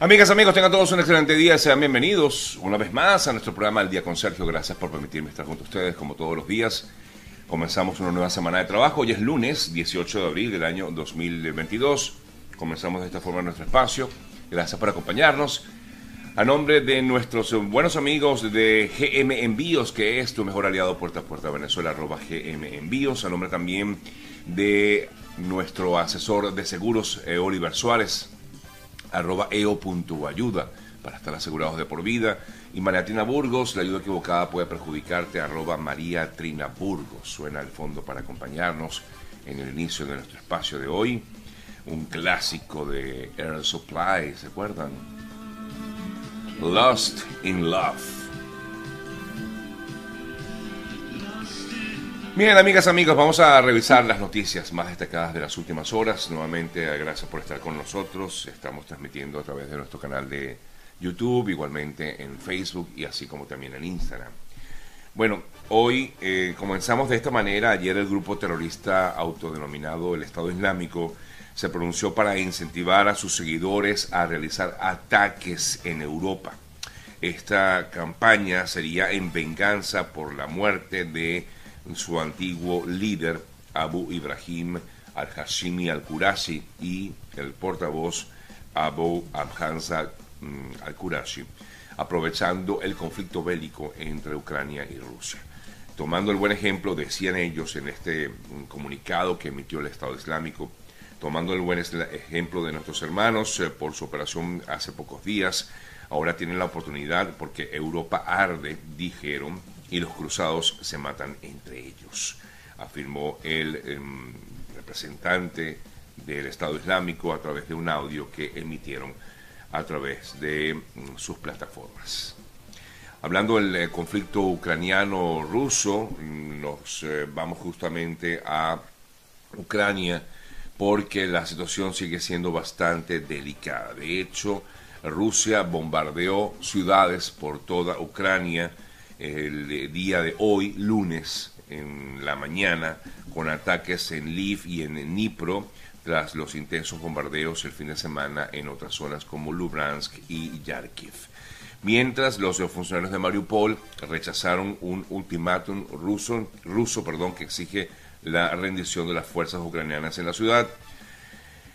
Amigas, amigos, tengan todos un excelente día. Sean bienvenidos una vez más a nuestro programa El Día con Sergio. Gracias por permitirme estar junto a ustedes como todos los días. Comenzamos una nueva semana de trabajo. Hoy es lunes 18 de abril del año 2022. Comenzamos de esta forma nuestro espacio. Gracias por acompañarnos. A nombre de nuestros buenos amigos de GM Envíos, que es tu mejor aliado puerta a puerta Venezuela, arroba GM Envíos. A nombre también de nuestro asesor de seguros, eh, Oliver Suárez, arroba eo.ayuda para estar asegurados de por vida. Y María Trina Burgos, la ayuda equivocada puede perjudicarte, arroba María Trina Burgos. Suena al fondo para acompañarnos en el inicio de nuestro espacio de hoy. Un clásico de Air Supply, ¿se acuerdan? Lost in Love. Bien, amigas, amigos, vamos a revisar las noticias más destacadas de las últimas horas. Nuevamente, gracias por estar con nosotros. Estamos transmitiendo a través de nuestro canal de YouTube, igualmente en Facebook y así como también en Instagram. Bueno, hoy eh, comenzamos de esta manera. Ayer el grupo terrorista autodenominado el Estado Islámico se pronunció para incentivar a sus seguidores a realizar ataques en Europa. Esta campaña sería en venganza por la muerte de su antiguo líder Abu Ibrahim al-Hashimi al-Qurashi y el portavoz Abu Hamza mm, al-Qurashi, aprovechando el conflicto bélico entre Ucrania y Rusia. Tomando el buen ejemplo, decían ellos en este mm, comunicado que emitió el Estado Islámico, tomando el buen ejemplo de nuestros hermanos eh, por su operación hace pocos días, ahora tienen la oportunidad porque Europa arde, dijeron, y los cruzados se matan entre ellos, afirmó el em, representante del Estado Islámico a través de un audio que emitieron a través de mm, sus plataformas. Hablando del eh, conflicto ucraniano-ruso, mm, nos eh, vamos justamente a Ucrania porque la situación sigue siendo bastante delicada. De hecho, Rusia bombardeó ciudades por toda Ucrania, el día de hoy, lunes, en la mañana, con ataques en Lviv y en Dnipro, tras los intensos bombardeos el fin de semana en otras zonas como Lubransk y Yarkiv. Mientras los funcionarios de Mariupol rechazaron un ultimátum ruso, ruso perdón, que exige la rendición de las fuerzas ucranianas en la ciudad.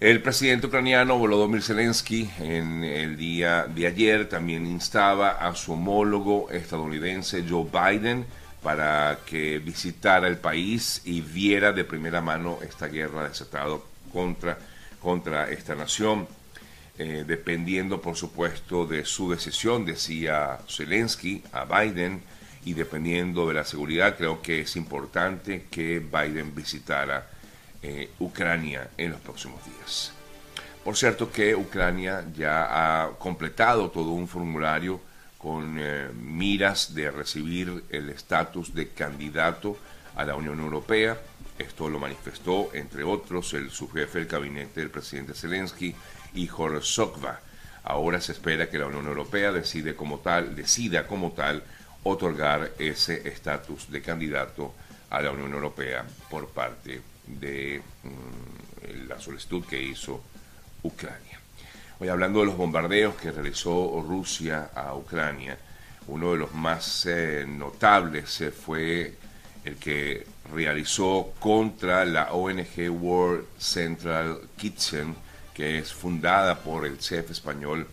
El presidente ucraniano Volodymyr Zelensky en el día de ayer también instaba a su homólogo estadounidense Joe Biden para que visitara el país y viera de primera mano esta guerra desatada contra, contra esta nación. Eh, dependiendo, por supuesto, de su decisión, decía Zelensky a Biden, y dependiendo de la seguridad, creo que es importante que Biden visitara eh, Ucrania en los próximos días. Por cierto que Ucrania ya ha completado todo un formulario con eh, miras de recibir el estatus de candidato a la Unión Europea. Esto lo manifestó, entre otros, el subjefe del gabinete del presidente Zelensky, Igor Sokva. Ahora se espera que la Unión Europea decide como tal, decida como tal otorgar ese estatus de candidato a la Unión Europea por parte de mm, la solicitud que hizo Ucrania. Hoy hablando de los bombardeos que realizó Rusia a Ucrania, uno de los más eh, notables eh, fue el que realizó contra la ONG World Central Kitchen, que es fundada por el chef español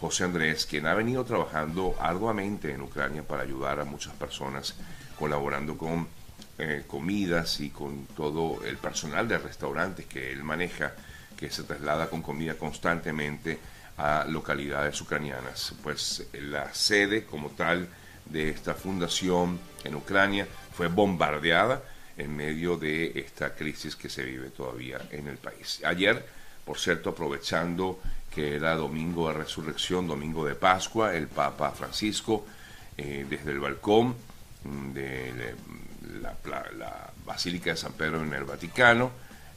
José Andrés, quien ha venido trabajando arduamente en Ucrania para ayudar a muchas personas, colaborando con eh, comidas y con todo el personal de restaurantes que él maneja, que se traslada con comida constantemente a localidades ucranianas. Pues la sede como tal de esta fundación en Ucrania fue bombardeada en medio de esta crisis que se vive todavía en el país. Ayer, por cierto, aprovechando que era domingo de resurrección, domingo de Pascua, el Papa Francisco, eh, desde el balcón de la, Basílica de San Pedro en el Vaticano,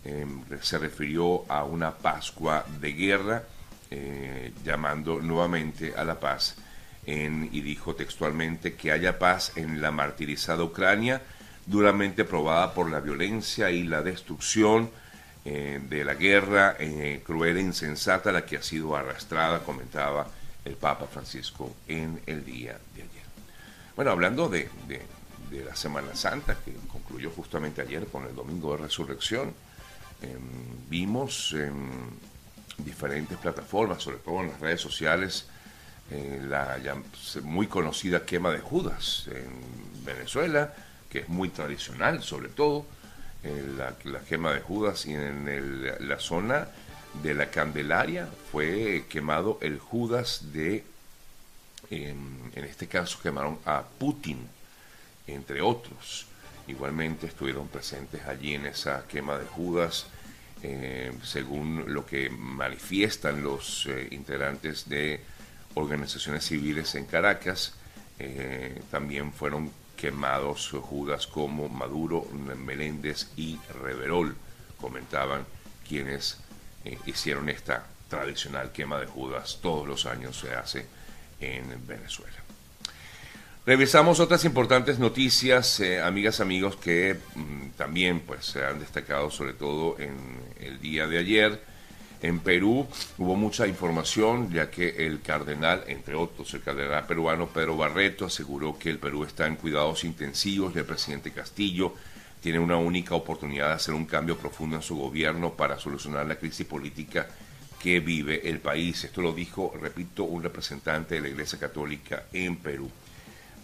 em, se refirió a una Pascua de guerra, eh, llamando nuevamente a la paz y dijo textualmente que haya paz en la martirizada Ucrania, duramente probada por la violencia y la destrucción eh, de la guerra eh, cruel e insensata la que ha sido arrastrada, comentaba el Papa Francisco en el día de ayer. Bueno, hablando de la Semana Santa, que concluyó justamente ayer con el Domingo de Resurrección, em, vimos en diferentes plataformas, sobre todo en las redes sociales, eh, la ya muy conocida quema de Judas en Venezuela, que es muy tradicional sobre todo, eh, la, quema de Judas y en la zona de la Candelaria fue quemado el Judas de, en este caso quemaron a Putin, entre otros. Igualmente estuvieron presentes allí en esa quema de Judas, eh, según lo que manifiestan los eh, integrantes de organizaciones civiles en Caracas. Eh, también fueron quemados Judas como Maduro, Meléndez y Reverol, comentaban quienes hicieron esta tradicional quema de Judas. Todos los años se hace en Venezuela. Revisamos otras importantes noticias, eh, amigas, amigos, que mm, también pues, se han destacado sobre todo en el día de ayer. En Perú hubo mucha información, ya que el cardenal, entre otros, el cardenal peruano Pedro Barreto aseguró que el Perú está en cuidados intensivos del presidente Castillo, tiene una única oportunidad de hacer un cambio profundo en su gobierno para solucionar la crisis política que vive el país. Esto lo dijo, repito, un representante de la Iglesia Católica en Perú.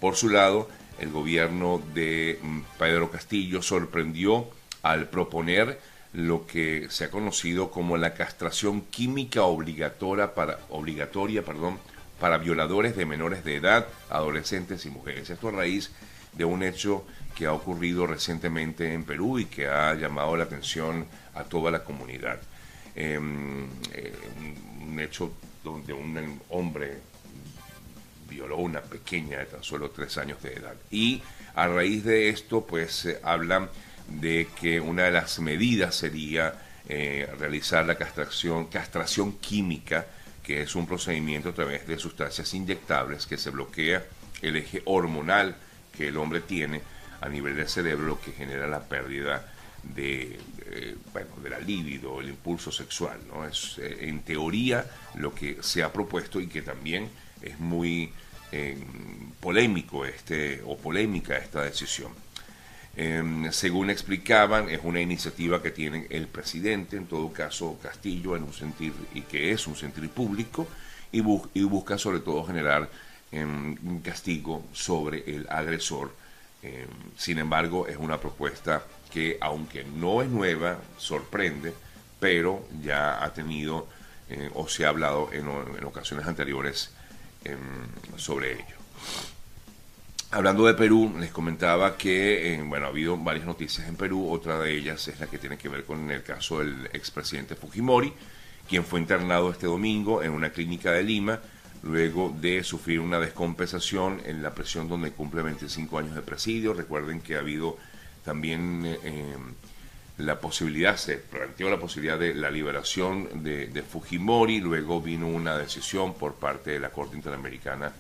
Por su lado, el gobierno de mm, Pedro Castillo sorprendió al proponer lo que se ha conocido como la castración química obligatoria para, obligatoria, perdón, para violadores de menores de edad, adolescentes y mujeres. Esto a raíz de un hecho que ha ocurrido recientemente en Perú y que ha llamado la atención a toda la comunidad. Em, eh, un hecho donde un hombre violó una pequeña de tan solo tres años de edad. Y a raíz de esto, pues hablan de que una de las medidas sería eh, realizar la castración, castración química, que es un procedimiento a través de sustancias inyectables que se bloquea el eje hormonal que el hombre tiene a nivel del cerebro, que genera la pérdida de, eh, bueno, la libido, el impulso sexual. ¿no? Es eh, en teoría lo que se ha propuesto y que también es muy eh, polémico este, o polémica esta decisión. Em, según explicaban, es una iniciativa que tiene el presidente, en todo caso Castillo, en un sentir, y que es un sentir público, y, busca sobre todo generar em, un castigo sobre el agresor. Em, sin embargo, es una propuesta que, aunque no es nueva, sorprende, pero ya ha tenido eh, o se ha hablado en ocasiones anteriores sobre ello. Hablando de Perú, les comentaba que, bueno, ha habido varias noticias en Perú, otra de ellas es la que tiene que ver con el caso del expresidente Fujimori, quien fue internado este domingo en una clínica de Lima, luego de sufrir una descompensación en la prisión donde cumple 25 años de presidio. Recuerden que ha habido también eh, la posibilidad, se planteó la posibilidad de la liberación de, Fujimori, luego vino una decisión por parte de la Corte Interamericana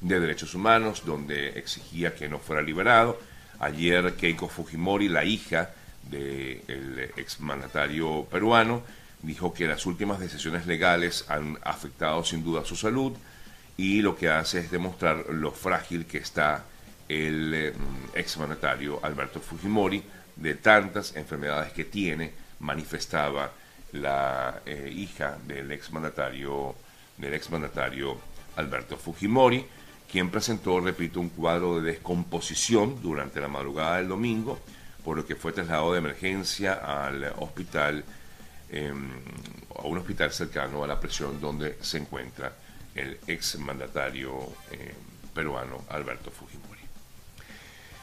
de Derechos Humanos, donde exigía que no fuera liberado. Ayer Keiko Fujimori, la hija del exmandatario peruano, dijo que las últimas decisiones legales han afectado sin duda su salud y lo que hace es demostrar lo frágil que está el eh, exmandatario Alberto Fujimori de tantas enfermedades que tiene, manifestaba la eh, hija del exmandatario, del exmandatario Alberto Fujimori, quien presentó, repito, un cuadro de descomposición durante la madrugada del domingo, por lo que fue trasladado de emergencia al hospital, em, a un hospital cercano a la prisión donde se encuentra el exmandatario eh, peruano Alberto Fujimori.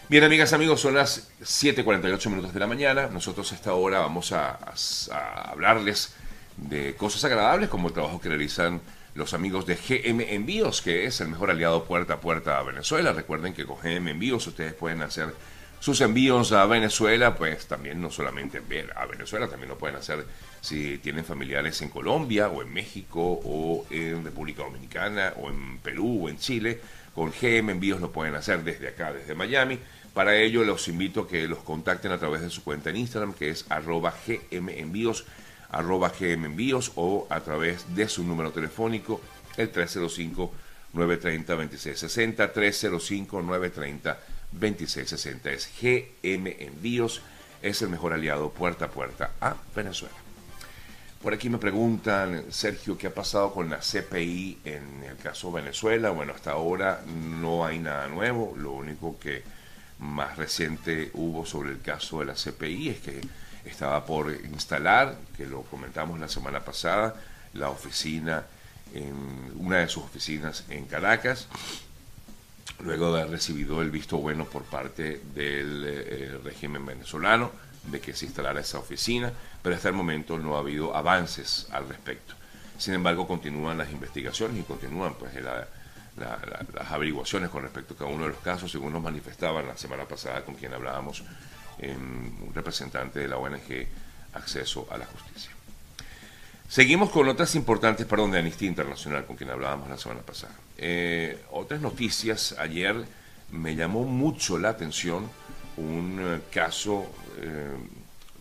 Bien, amigas, amigos, son las 7:48 minutos de la mañana. Nosotros a esta hora vamos a, hablarles de cosas agradables como el trabajo que realizan los amigos de GM Envíos, que es el mejor aliado puerta a puerta a Venezuela. Recuerden que con GM Envíos ustedes pueden hacer sus envíos a Venezuela, pues también no solamente a Venezuela, también lo pueden hacer si tienen familiares en Colombia o en México o en República Dominicana o en Perú o en Chile. Con GM Envíos lo pueden hacer desde acá, desde Miami Para ello los invito a que los contacten a través de su cuenta en Instagram, que es arroba gmenvíos, arroba gmenvíos, o a través de su número telefónico, el 305-930-2660, 305-930-2660. Es GM Envíos, es el mejor aliado puerta a puerta a Venezuela. Por aquí me preguntan, Sergio, ¿qué ha pasado con la CPI en el caso Venezuela? Bueno, hasta ahora no hay nada nuevo. Lo único que más reciente hubo sobre el caso de la CPI es que estaba por instalar, que lo comentamos la semana pasada, la oficina, en una de sus oficinas en Caracas, luego de haber recibido el visto bueno por parte del eh, régimen venezolano de que se instalara esa oficina, pero hasta el momento no ha habido avances al respecto. Sin embargo, continúan las investigaciones y continúan pues las averiguaciones con respecto a cada uno de los casos, según nos manifestaban la semana pasada con quien hablábamos, un representante de la ONG Acceso a la Justicia. Seguimos con otras importantes, perdón, de Amnistía Internacional, con quien hablábamos la semana pasada. Eh, otras noticias, ayer me llamó mucho la atención un eh, caso eh,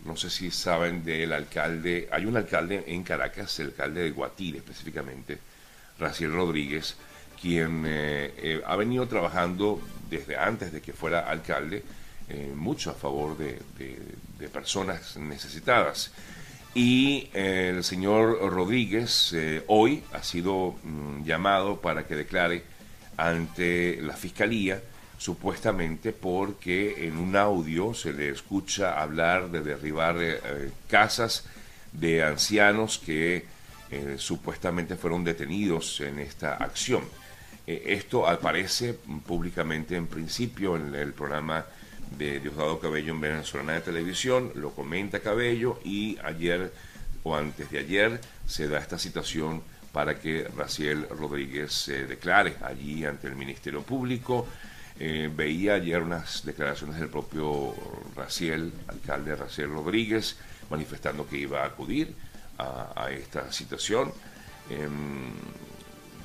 no sé si saben del alcalde, hay un alcalde en Caracas, el alcalde de Guatire específicamente, Raciel Rodríguez, quien eh, eh, ha venido trabajando desde antes de que fuera alcalde mucho a favor de, personas necesitadas. Y el señor Rodríguez hoy ha sido mm, llamado para que declare ante la Fiscalía supuestamente porque en un audio se le escucha hablar de derribar eh, eh, casas de ancianos que eh, supuestamente fueron detenidos en esta acción. Esto aparece públicamente en principio en el programa de Diosdado Cabello en Venezolana de Televisión, lo comenta Cabello y ayer o antes de ayer se da esta citación para que Raciel Rodríguez se declare allí ante el Ministerio Público eh, veía ayer unas declaraciones del propio Raciel, alcalde Raciel Rodríguez, manifestando que iba a acudir a, esta situación. Em,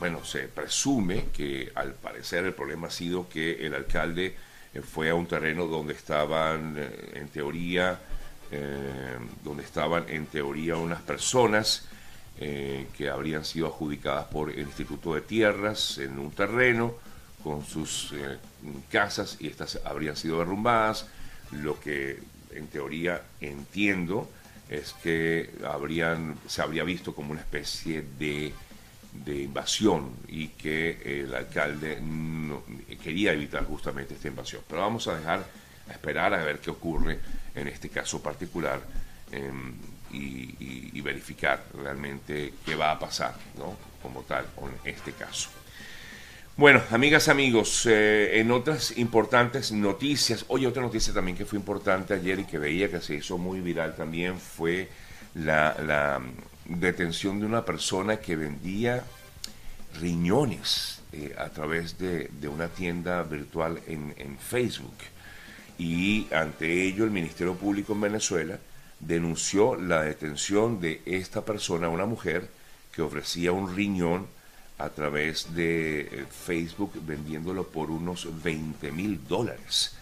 bueno, se presume que al parecer el problema ha sido que el alcalde eh, fue a un terreno donde estaban, eh, en teoría, donde estaban en teoría unas personas que habrían sido adjudicadas por el Instituto de Tierras en un terreno con sus eh, casas y estas habrían sido derrumbadas. Lo que en teoría entiendo es que habrían, se habría visto como una especie de, invasión y que el alcalde quería evitar justamente esta invasión. Pero vamos a dejar a esperar a ver qué ocurre en este caso particular em, y, verificar realmente qué va a pasar ¿no? como tal con este caso. Bueno, amigas, amigos, eh, en otras importantes noticias, oye, otra noticia también que fue importante ayer y que veía que se hizo muy viral también fue la, detención de una persona que vendía riñones eh, a través de, una tienda virtual en, Facebook. Y ante ello el Ministerio Público en Venezuela denunció la detención de esta persona, una mujer que ofrecía un riñón a través de eh, Facebook vendiéndolo por unos 20 mil dólares.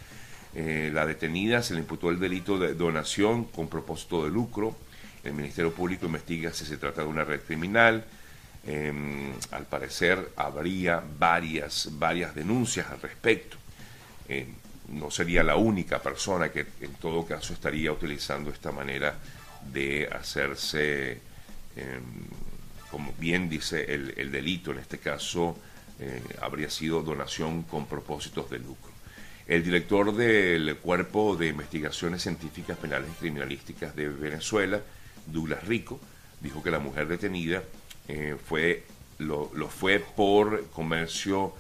Eh, la detenida se le imputó el delito de donación con propósito de lucro. El Ministerio Público investiga si se trata de una red criminal. Em, al parecer habría varias, varias denuncias al respecto. Eh, no sería la única persona que en todo caso estaría utilizando esta manera de hacerse em, como bien dice el, delito, en este caso eh, habría sido donación con propósitos de lucro. El director del Cuerpo de Investigaciones Científicas Penales y Criminalísticas de Venezuela, Douglas Rico, dijo que la mujer detenida eh, fue, lo, fue por comercio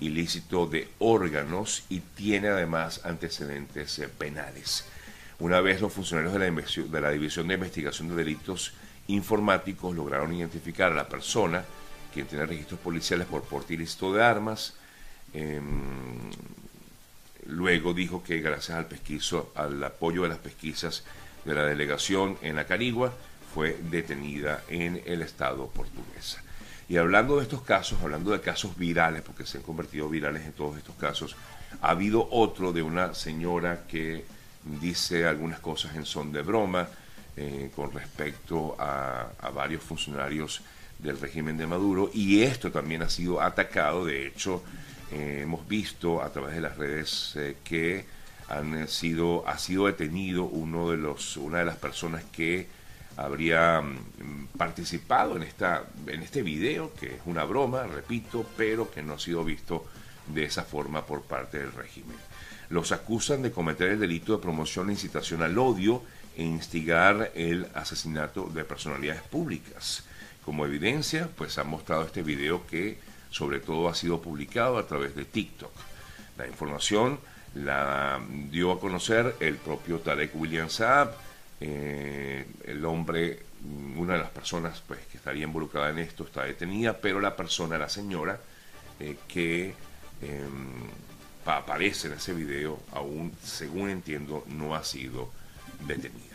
ilícito de órganos y tiene además antecedentes eh, penales. Una vez los funcionarios de la, de la División de Investigación de Delitos informáticos lograron identificar a la persona quien tiene registros policiales por porte ilícito de armas. Em, luego dijo que gracias al pesquiso, al apoyo de las pesquisas de la delegación en la Carigua, fue detenida en el estado portuguesa. Y hablando de estos casos, hablando de casos virales, porque se han convertido virales en todos estos casos, ha habido otro de una señora que dice algunas cosas en son de broma eh, con respecto a, varios funcionarios del régimen de Maduro y esto también ha sido atacado. De hecho, eh, hemos visto a través de las redes eh, que han sido, ha sido detenido uno de los, una de las personas que habría mm, participado en, esta, en este video, que es una broma, repito, pero que no ha sido visto de esa forma por parte del régimen. Los acusan de cometer el delito de promoción e incitación al odio e instigar el asesinato de personalidades públicas. Como evidencia, pues han mostrado este video que sobre todo ha sido publicado a través de TikTok. La información la dio a conocer el propio Tarek William Saab, eh, el hombre, una de las personas pues, que estaría involucrada en esto está detenida, pero la persona, la señora, eh, que em, aparece en ese video, aún, según entiendo, no ha sido detenida.